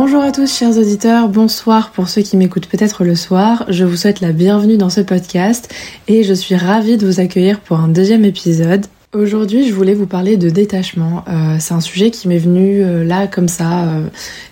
Bonjour à tous chers auditeurs, bonsoir pour ceux qui m'écoutent peut-être le soir. Je vous souhaite la bienvenue dans ce podcast et je suis ravie de vous accueillir pour un deuxième épisode. Aujourd'hui, je voulais vous parler de détachement. Euh, c'est un sujet qui m'est venu euh, là comme ça. Euh,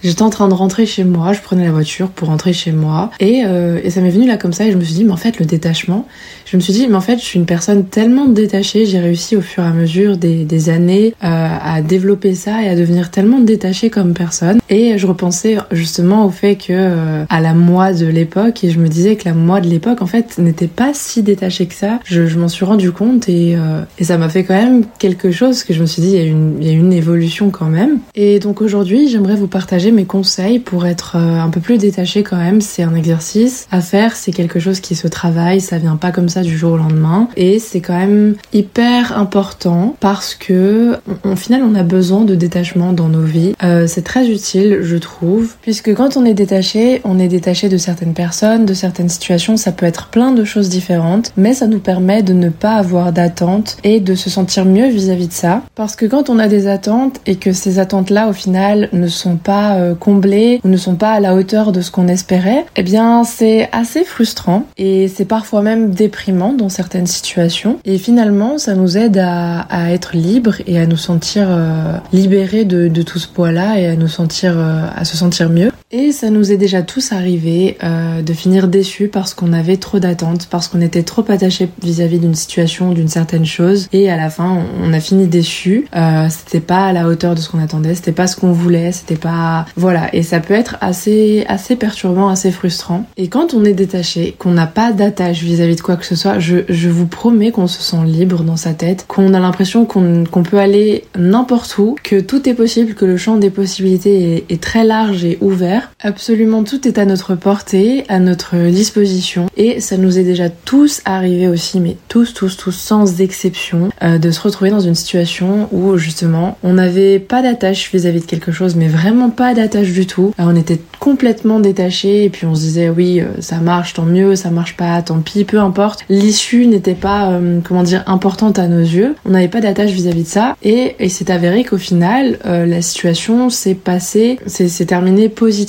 j'étais en train de rentrer chez moi, je prenais la voiture pour rentrer chez moi et, et ça m'est venu là comme ça et je me suis dit mais en fait le détachement, je me suis dit mais en fait je suis une personne tellement détachée, j'ai réussi au fur et à mesure des, des années à développer ça et à devenir tellement détachée comme personne. Et je repensais justement au fait que à la moi de l'époque et je me disais que la moi de l'époque en fait n'était pas si détachée que ça. Je, je m'en suis rendu compte et, et ça m'a fait quand même quelque chose que je me suis dit, il y, a une, évolution quand même. Et donc aujourd'hui, j'aimerais vous partager mes conseils pour être euh, un peu plus détaché quand même. C'est un exercice à faire, c'est quelque chose qui se travaille, ça vient pas comme ça du jour au lendemain. Et c'est quand même hyper important parce que, au final, on a besoin de détachement dans nos vies. Euh, c'est très utile, je trouve, puisque quand on est détaché, on est détaché de certaines personnes, de certaines situations, ça peut être plein de choses différentes, mais ça nous permet de ne pas avoir d'attente et de se mieux vis-à-vis de ça. Parce que quand on a des attentes et que ces attentes-là, au final, ne sont pas euh, comblées ou ne sont pas à la hauteur de ce qu'on espérait, eh bien, c'est assez frustrant et c'est parfois même déprimant dans certaines situations. Et finalement, ça nous aide à, être libre et à nous sentir euh, libérés de, de, tout ce poids-là et à nous sentir, euh, à se sentir mieux. Et ça nous est déjà tous arrivé euh, de finir déçus parce qu'on avait trop d'attentes, parce qu'on était trop attaché vis-à-vis d'une situation, d'une certaine chose, et à la fin on a fini déçus. Euh, c'était pas à la hauteur de ce qu'on attendait, c'était pas ce qu'on voulait, c'était pas voilà. Et ça peut être assez assez perturbant, assez frustrant. Et quand on est détaché, qu'on n'a pas d'attache vis-à-vis de quoi que ce soit, je, je vous promets qu'on se sent libre dans sa tête, qu'on a l'impression qu'on qu'on peut aller n'importe où, que tout est possible, que le champ des possibilités est très large et ouvert Absolument tout est à notre portée, à notre disposition et ça nous est déjà tous arrivé aussi, mais tous, tous, tous, sans exception, euh, de se retrouver dans une situation où justement on n'avait pas d'attache vis-à-vis de quelque chose, mais vraiment pas d'attache du tout. On était complètement détaché et puis on se disait oui, euh, ça marche, tant mieux, ça marche pas, tant pis, peu importe. L'issue n'était pas, euh, comment dire, importante à nos yeux. On n'avait pas d'attache vis-à-vis de ça et, et c'est avéré qu'au final, la situation s'est passée, c'est terminé positivement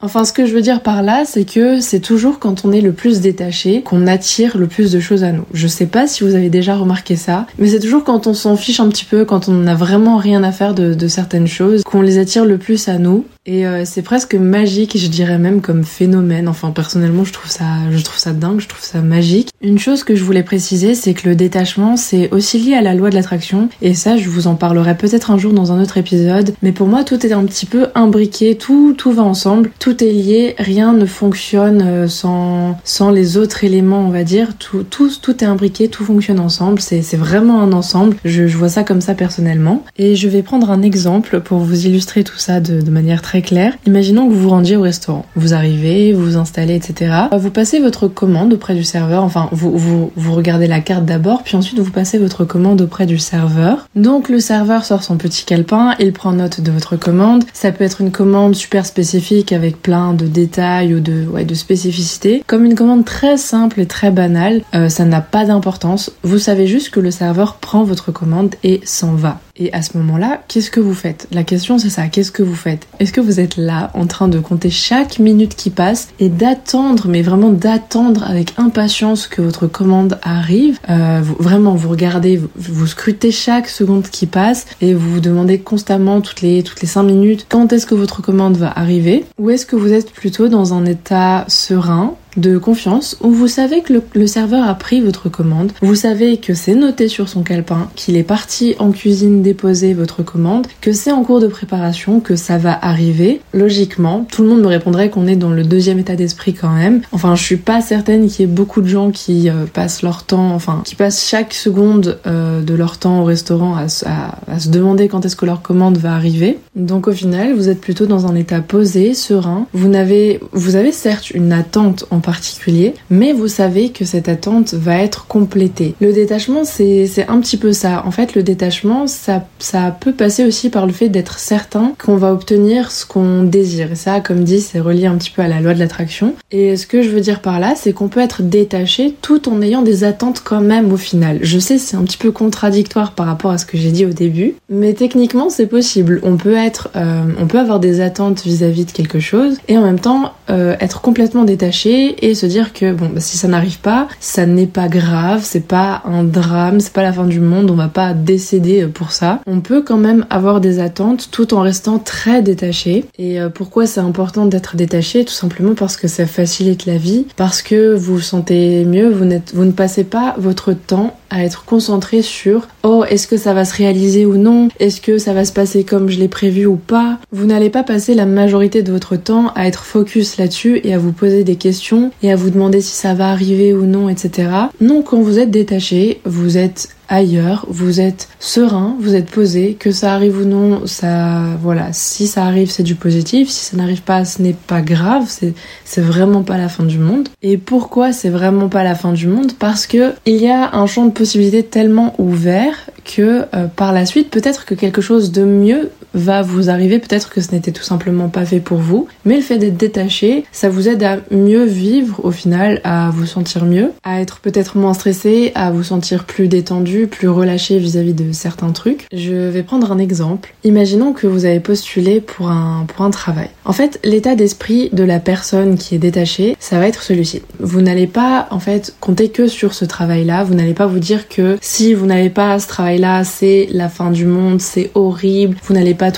Enfin, ce que je veux dire par là, c'est que c'est toujours quand on est le plus détaché qu'on attire le plus de choses à nous. Je sais pas si vous avez déjà remarqué ça, mais c'est toujours quand on s'en fiche un petit peu, quand on n'a vraiment rien à faire de, certaines choses, qu'on les attire le plus à nous. Et euh, c'est presque magique, je dirais même comme phénomène. Enfin, personnellement, je trouve ça, je trouve ça dingue, je trouve ça magique. Une chose que je voulais préciser, c'est que le détachement, c'est aussi lié à la loi de l'attraction. Et ça, je vous en parlerai peut-être un jour dans un autre épisode. Mais pour moi, tout est un petit peu imbriqué, tout, tout va ensemble, tout est lié, rien ne fonctionne euh, sans, sans les autres éléments, on va dire. Tout, tout, tout est imbriqué, tout fonctionne ensemble. C'est, vraiment un ensemble. Je, je vois ça comme ça personnellement. Et je vais prendre un exemple pour vous illustrer tout ça de, de manière très très clair. Imaginons que vous vous rendiez au restaurant. Vous arrivez, vous vous installez, etc. Vous passez votre commande auprès du serveur. Enfin, vous, vous, regardez la carte d'abord, puis ensuite vous passez votre commande auprès du serveur. Donc le serveur sort son petit calepin, il prend note de votre commande. Ça peut être une commande super spécifique avec plein de détails ou de, ouais, de spécificités. Comme une commande très simple et très banale, euh, ça n'a pas d'importance. Vous savez juste que le serveur prend votre commande et s'en va. Et à ce moment-là, qu'est-ce que vous faites? La question c'est ça, qu'est-ce que vous faites? Est-ce que vous êtes là en train de compter chaque minute qui passe et d'attendre, mais vraiment d'attendre avec impatience que votre commande arrive? Euh, Vraiment, vous regardez, vous, vous, scrutez chaque seconde qui passe et vous vous demandez constamment toutes les toutes les 5 minutes quand est-ce que votre commande va arriver? Ou est-ce que vous êtes plutôt dans un état serein de confiance où vous savez que le, serveur a pris votre commande, vous savez que c'est noté sur son calepin, qu'il est parti en cuisine déposer votre commande, que c'est en cours de préparation, que ça va arriver. Logiquement, tout le monde me répondrait qu'on est dans le deuxième état d'esprit quand même. Enfin, je suis pas certaine qu'il y ait beaucoup de gens qui euh, passent leur temps, enfin, qui passent chaque seconde euh, de leur temps au restaurant à, se demander quand est-ce que leur commande va arriver. Donc au final, vous êtes plutôt dans un état posé, serein. Vous n'avez, vous avez certes une attente en en particulier, mais vous savez que cette attente va être complétée. Le détachement, c'est un petit peu ça. En fait, le détachement, ça, ça peut passer aussi par le fait d'être certain qu'on va obtenir ce qu'on désire. Et ça, comme dit, c'est relié un petit peu à la loi de l'attraction. Et ce que je veux dire par là, c'est qu'on peut être détaché tout en ayant des attentes quand même au final. Je sais, c'est un petit peu contradictoire par rapport à ce que j'ai dit au début, mais techniquement, c'est possible. On peut être, euh, on peut avoir des attentes vis-à-vis de quelque chose et en même temps euh, être complètement détaché et se dire que bon, bah, si ça n'arrive pas, ça n'est pas grave, c'est pas un drame, c'est pas la fin du monde, on va pas décéder pour ça. On peut quand même avoir des attentes tout en restant très détaché. Et euh, pourquoi c'est important d'être détaché? Tout simplement parce que ça facilite la vie, parce que vous vous sentez mieux, vous, vous ne passez pas votre temps à être concentré sur oh est-ce que ça va se réaliser ou non? Est-ce que ça va se passer comme je l'ai prévu ou pas? Vous n'allez pas passer la majorité de votre temps à être focus là-dessus et à vous poser des questions et à vous demander si ça va arriver ou non etc non quand vous êtes détaché vous êtes ailleurs, vous êtes serein, vous êtes posé, que ça arrive ou non, ça, voilà, si ça arrive, c'est du positif, si ça n'arrive pas, ce n'est pas grave, c'est, c'est vraiment pas la fin du monde. Et pourquoi c'est vraiment pas la fin du monde? Parce que il y a un champ de possibilités tellement ouvert que euh, par la suite, peut-être que quelque chose de mieux va vous arriver, peut-être que ce n'était tout simplement pas fait pour vous, mais le fait d'être détaché, ça vous aide à mieux vivre au final, à vous sentir mieux, à être peut-être moins stressé, à vous sentir plus détendu, plus relâché vis-à-vis de certains trucs. Je vais prendre un exemple. Imaginons que vous avez postulé pour un, pour un travail. En fait, l'état d'esprit de la personne qui est détachée, ça va être celui-ci. Vous n'allez pas, en fait, compter que sur ce travail-là, vous n'allez pas vous dire que si vous n'avez pas ce travail-là, c'est la fin du monde, c'est horrible, vous n'allez pas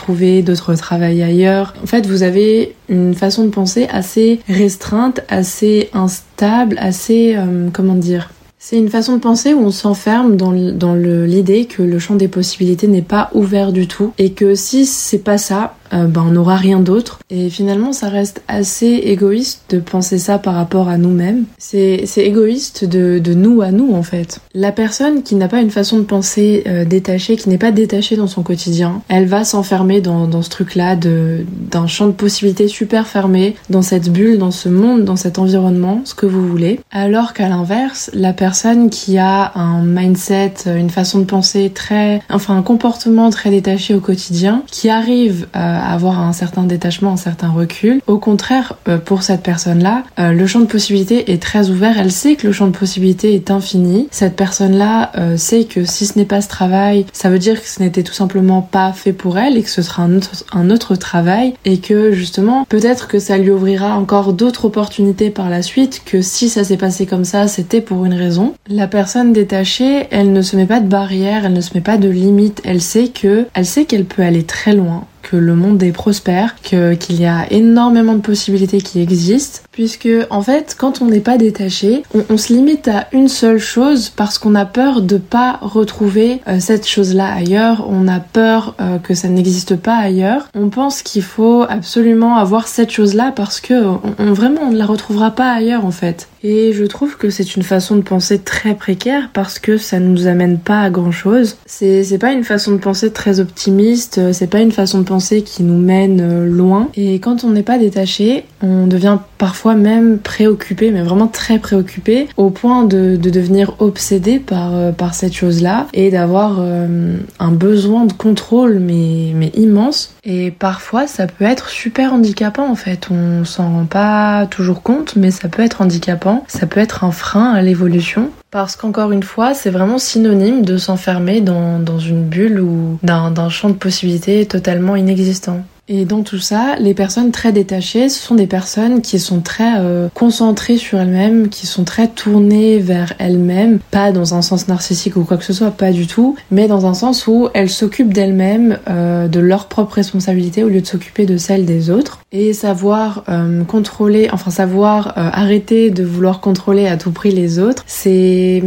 d'autres travail ailleurs. En fait, vous avez une façon de penser assez restreinte, assez instable, assez, euh, comment dire, c'est une façon de penser où on s'enferme dans l'idée que le champ des possibilités n'est pas ouvert du tout et que si c'est pas ça, euh, ben, on n'aura rien d'autre. Et finalement, ça reste assez égoïste de penser ça par rapport à nous-mêmes. C'est égoïste de, de, nous à nous, en fait. La personne qui n'a pas une façon de penser euh, détachée, qui n'est pas détachée dans son quotidien, elle va s'enfermer dans, dans ce truc-là d'un champ de possibilités super fermé, dans cette bulle, dans ce monde, dans cet environnement, ce que vous voulez. Alors qu'à l'inverse, la personne qui a un mindset, une façon de penser très, enfin un comportement très détaché au quotidien, qui arrive à avoir un certain détachement, un certain recul. Au contraire, euh, pour cette personne-là, euh, le champ de possibilités est très ouvert. Elle sait que le champ de possibilités est infini. Cette personne-là euh, sait que si ce n'est pas ce travail, ça veut dire que ce n'était tout simplement pas fait pour elle et que ce sera un autre, travail et que justement, peut-être que ça lui ouvrira encore d'autres opportunités par la suite que si ça s'est passé comme ça, c'était pour une raison. La personne détachée, elle ne se met pas de barrière, elle ne se met pas de limite. Elle sait que, elle sait qu'elle peut aller très loin que le monde est prospère, qu'il y a énormément de possibilités qui existent, puisque en fait, quand on n'est pas détaché, on, se limite à une seule chose parce qu'on a peur de pas retrouver euh, cette chose-là ailleurs, on a peur euh, que ça n'existe pas ailleurs. On pense qu'il faut absolument avoir cette chose-là parce que on, vraiment on ne la retrouvera pas ailleurs en fait. Et je trouve que c'est une façon de penser très précaire parce que ça ne nous amène pas à grand chose. C'est, pas une façon de penser très optimiste, c'est pas une façon de penser qui nous mène euh, loin. Et quand on n'est pas détaché, on devient parfois même préoccupé, mais vraiment très préoccupé, au point de, de devenir obsédé par, euh, par cette chose-là et d'avoir euh, un besoin de contrôle mais, mais immense. Et parfois ça peut être super handicapant en fait, on s'en rend pas toujours compte, mais ça peut être handicapant, ça peut être un frein à l'évolution. Parce qu'encore une fois, c'est vraiment synonyme de s'enfermer dans, dans, une bulle ou d'un champ de possibilités totalement inexistant. Et dans tout ça, les personnes très détachées, ce sont des personnes qui sont très euh, concentrées sur elles-mêmes, qui sont très tournées vers elles-mêmes, pas dans un sens narcissique ou quoi que ce soit, pas du tout, mais dans un sens où elles s'occupent d'elles-mêmes, euh, de leurs propres responsabilités au lieu de s'occuper de celles des autres. Et savoir euh, contrôler, enfin savoir arrêter de vouloir contrôler à tout prix les autres, c'est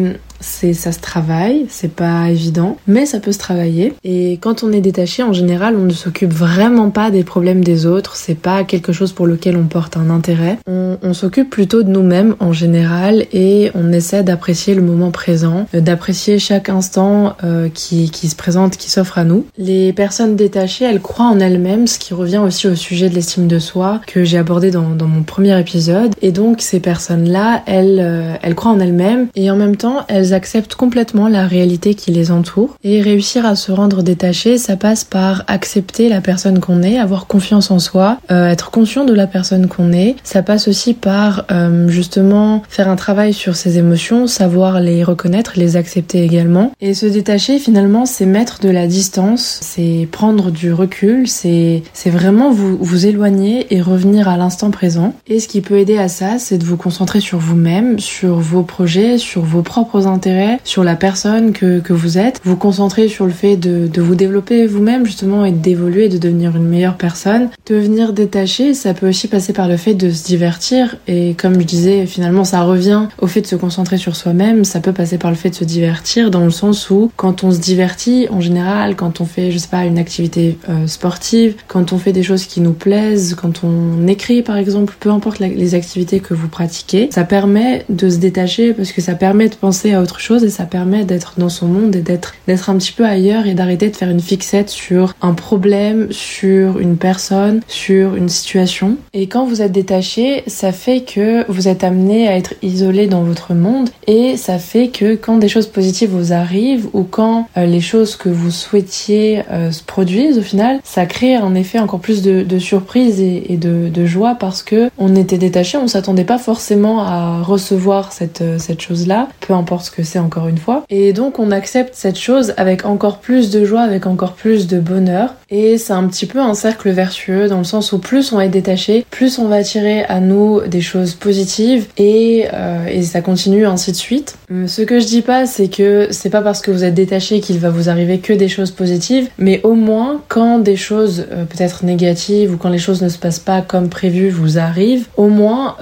c'est ça se travaille, c'est pas évident, mais ça peut se travailler. Et quand on est détaché, en général, on ne s'occupe vraiment pas des problèmes des autres. C'est pas quelque chose pour lequel on porte un intérêt. On, on s'occupe plutôt de nous-mêmes en général et on essaie d'apprécier le moment présent, euh, d'apprécier chaque instant euh, qui, qui se présente, qui s'offre à nous. Les personnes détachées, elles croient en elles-mêmes, ce qui revient aussi au sujet de l'estime de soi que j'ai abordé dans, dans, mon premier épisode. Et donc ces personnes-là, elles, euh, elles croient en elles-mêmes et en même temps, elles acceptent complètement la réalité qui les entoure et réussir à se rendre détaché, ça passe par accepter la personne qu'on est, avoir confiance en soi, euh, être conscient de la personne qu'on est. Ça passe aussi par euh, justement faire un travail sur ses émotions, savoir les reconnaître, les accepter également. Et se détacher finalement, c'est mettre de la distance, c'est prendre du recul, c'est vraiment vous vous éloigner et revenir à l'instant présent. Et ce qui peut aider à ça, c'est de vous concentrer sur vous-même, sur vos projets, sur vos propres sur la personne que, que vous êtes, vous concentrer sur le fait de, de vous développer vous-même justement et d'évoluer, de devenir une meilleure personne. Devenir détaché, ça peut aussi passer par le fait de se divertir. Et comme je disais, finalement ça revient au fait de se concentrer sur soi-même, ça peut passer par le fait de se divertir dans le sens où quand on se divertit en général, quand on fait je sais pas une activité euh, sportive, quand on fait des choses qui nous plaisent, quand on écrit par exemple, peu importe les activités que vous pratiquez, ça permet de se détacher parce que ça permet de penser à autre chose et ça permet d'être dans son monde et d'être d'être un petit peu ailleurs et d'arrêter de faire une fixette sur un problème, sur une personne, sur une situation. Et quand vous êtes détaché, ça fait que vous êtes amené à être isolé dans votre monde et ça fait que quand des choses positives vous arrivent ou quand euh, les choses que vous souhaitiez euh, se produisent au final, ça crée un effet encore plus de, de surprise et, de, de, joie parce que on était détaché, on s'attendait pas forcément à recevoir cette, euh, cette chose-là, peu importe ce que c'est encore une fois. Et donc on accepte cette chose avec encore plus de joie, avec encore plus de bonheur. Et c'est un petit peu un cercle vertueux dans le sens où plus on être détaché, plus on va attirer à nous des choses positives et, euh, et ça continue ainsi de suite. Euh, ce que je dis pas, c'est que c'est pas parce que vous êtes détaché qu'il va vous arriver que des choses positives, mais au moins quand des choses euh, peut-être négatives ou quand les choses ne se passent pas comme prévu vous arrivent, au moins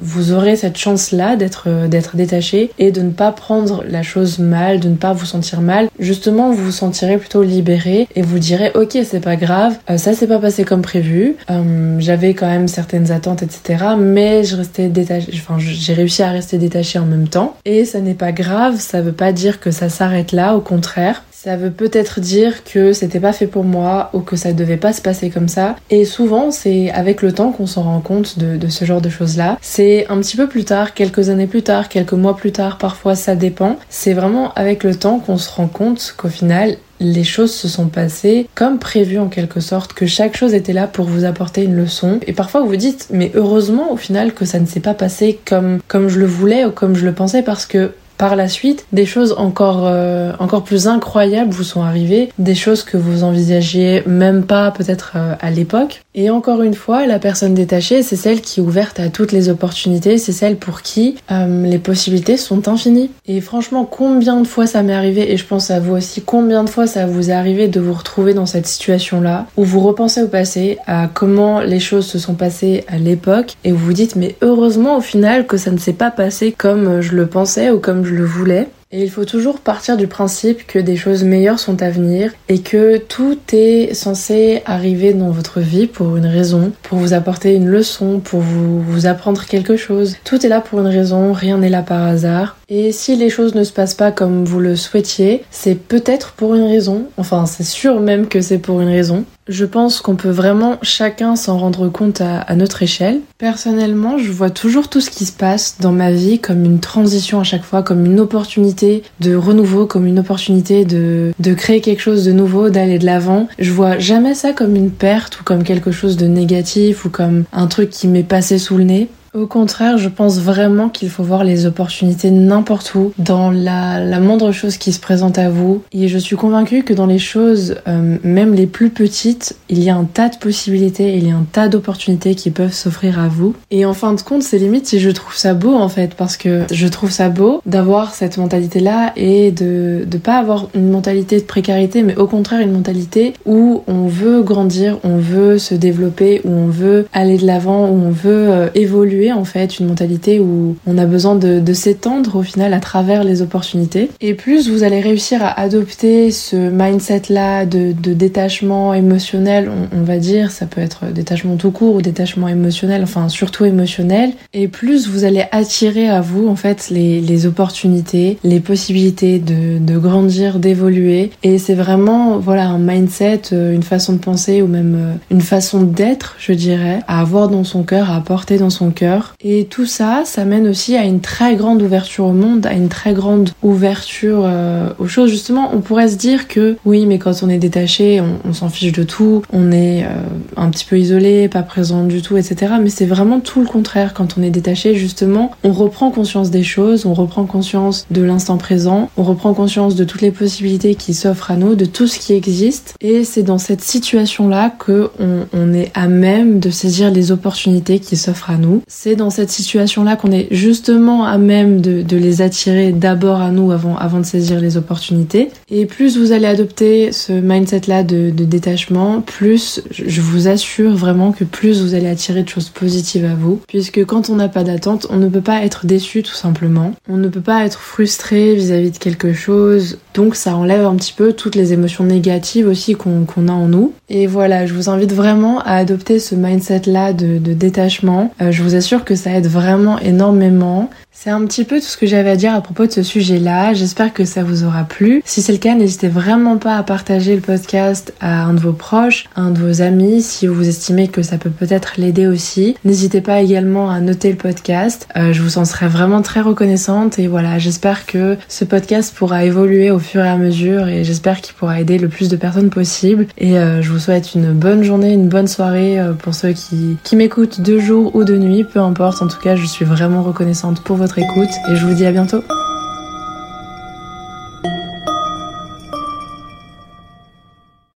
vous aurez cette chance-là d'être détaché et de ne pas prendre la chose mal, de ne pas vous sentir mal. Justement, vous vous sentirez plutôt libéré et vous direz ok c'est pas grave, euh, ça s'est pas passé comme prévu, euh, j'avais quand même certaines attentes etc. Mais je restais détaché, enfin j'ai réussi à rester détaché en même temps et ça n'est pas grave, ça veut pas dire que ça s'arrête là, au contraire. Ça veut peut-être dire que c'était pas fait pour moi ou que ça devait pas se passer comme ça. Et souvent, c'est avec le temps qu'on s'en rend compte de, ce genre de choses-là. C'est un petit peu plus tard, quelques années plus tard, quelques mois plus tard, parfois ça dépend. C'est vraiment avec le temps qu'on se rend compte qu'au final, les choses se sont passées comme prévu en quelque sorte, que chaque chose était là pour vous apporter une leçon. Et parfois vous vous dites, mais heureusement au final que ça ne s'est pas passé comme, comme je le voulais ou comme je le pensais parce que par la suite, des choses encore, euh, encore plus incroyables vous sont arrivées, des choses que vous envisagiez même pas peut-être euh, à l'époque. Et encore une fois, la personne détachée, c'est celle qui est ouverte à toutes les opportunités, c'est celle pour qui euh, les possibilités sont infinies. Et franchement, combien de fois ça m'est arrivé, et je pense à vous aussi, combien de fois ça vous est arrivé de vous retrouver dans cette situation-là, où vous repensez au passé, à comment les choses se sont passées à l'époque, et vous vous dites, mais heureusement au final que ça ne s'est pas passé comme je le pensais ou comme je le voulais. Et il faut toujours partir du principe que des choses meilleures sont à venir et que tout est censé arriver dans votre vie pour une raison, pour vous apporter une leçon, pour vous, vous apprendre quelque chose. Tout est là pour une raison, rien n'est là par hasard. Et si les choses ne se passent pas comme vous le souhaitiez, c'est peut-être pour une raison. Enfin, c'est sûr même que c'est pour une raison. Je pense qu'on peut vraiment chacun s'en rendre compte à, notre échelle. Personnellement, je vois toujours tout ce qui se passe dans ma vie comme une transition à chaque fois, comme une opportunité de renouveau, comme une opportunité de, de créer quelque chose de nouveau, d'aller de l'avant. Je vois jamais ça comme une perte ou comme quelque chose de négatif ou comme un truc qui m'est passé sous le nez. Au contraire, je pense vraiment qu'il faut voir les opportunités n'importe où, dans la, la, moindre chose qui se présente à vous. Et je suis convaincue que dans les choses, euh, même les plus petites, il y a un tas de possibilités, il y a un tas d'opportunités qui peuvent s'offrir à vous. Et en fin de compte, c'est limite si je trouve ça beau en fait, parce que je trouve ça beau d'avoir cette mentalité-là et de ne pas avoir une mentalité de précarité, mais au contraire une mentalité où on veut grandir, on veut se développer, où on veut aller de l'avant, où on veut euh, évoluer en fait, une mentalité où on a besoin de, s'étendre au final à travers les opportunités. Et plus vous allez réussir à adopter ce mindset-là de, détachement émotionnel, on, va dire, ça peut être détachement tout court ou détachement émotionnel, enfin surtout émotionnel, et plus vous allez attirer à vous en fait les, les opportunités, les possibilités de, de grandir, d'évoluer. Et c'est vraiment voilà un mindset, euh, une façon de penser ou même euh, une façon d'être, je dirais, à avoir dans son cœur, à porter dans son cœur. Et tout ça, ça mène aussi à une très grande ouverture au monde, à une très grande ouverture euh, aux choses. Justement, on pourrait se dire que oui, mais quand on est détaché, on, s'en fiche de tout, on est euh, un petit peu isolé, pas présent du tout, etc. Mais c'est vraiment tout le contraire. Quand on est détaché, justement, on reprend conscience des choses, on reprend conscience de l'instant présent, on reprend conscience de toutes les possibilités qui s'offrent à nous, de tout ce qui existe. Et c'est dans cette situation-là que on, on est à même de saisir les opportunités qui s'offrent à nous. C'est dans cette situation-là qu'on est justement à même de, les attirer d'abord à nous avant, de saisir les opportunités. Et plus vous allez adopter ce mindset-là de détachement, plus je vous assure vraiment que plus vous allez attirer de choses positives à vous. Puisque quand on n'a pas d'attente, on ne peut pas être déçu tout simplement. On ne peut pas être frustré vis-à-vis de quelque chose. Donc ça enlève un petit peu toutes les émotions négatives aussi qu'on qu a en nous. Et voilà, je vous invite vraiment à adopter ce mindset-là de, de, détachement. Euh, je vous assure que ça aide vraiment énormément. C'est un petit peu tout ce que j'avais à dire à propos de ce sujet-là. J'espère que ça vous aura plu. Si c'est le cas, n'hésitez vraiment pas à partager le podcast à un de vos proches, à un de vos amis, si vous estimez que ça peut peut-être l'aider aussi. N'hésitez pas également à noter le podcast. Euh, je vous en serais vraiment très reconnaissante. Et voilà, j'espère que ce podcast pourra évoluer au fur et à mesure et j'espère qu'il pourra aider le plus de personnes possible. Et euh, je vous souhaite une bonne journée, une bonne soirée euh, pour ceux qui, qui m'écoutent de jour ou de nuit, peu importe. En tout cas, je suis vraiment reconnaissante pour votre écoute et je vous dis à bientôt.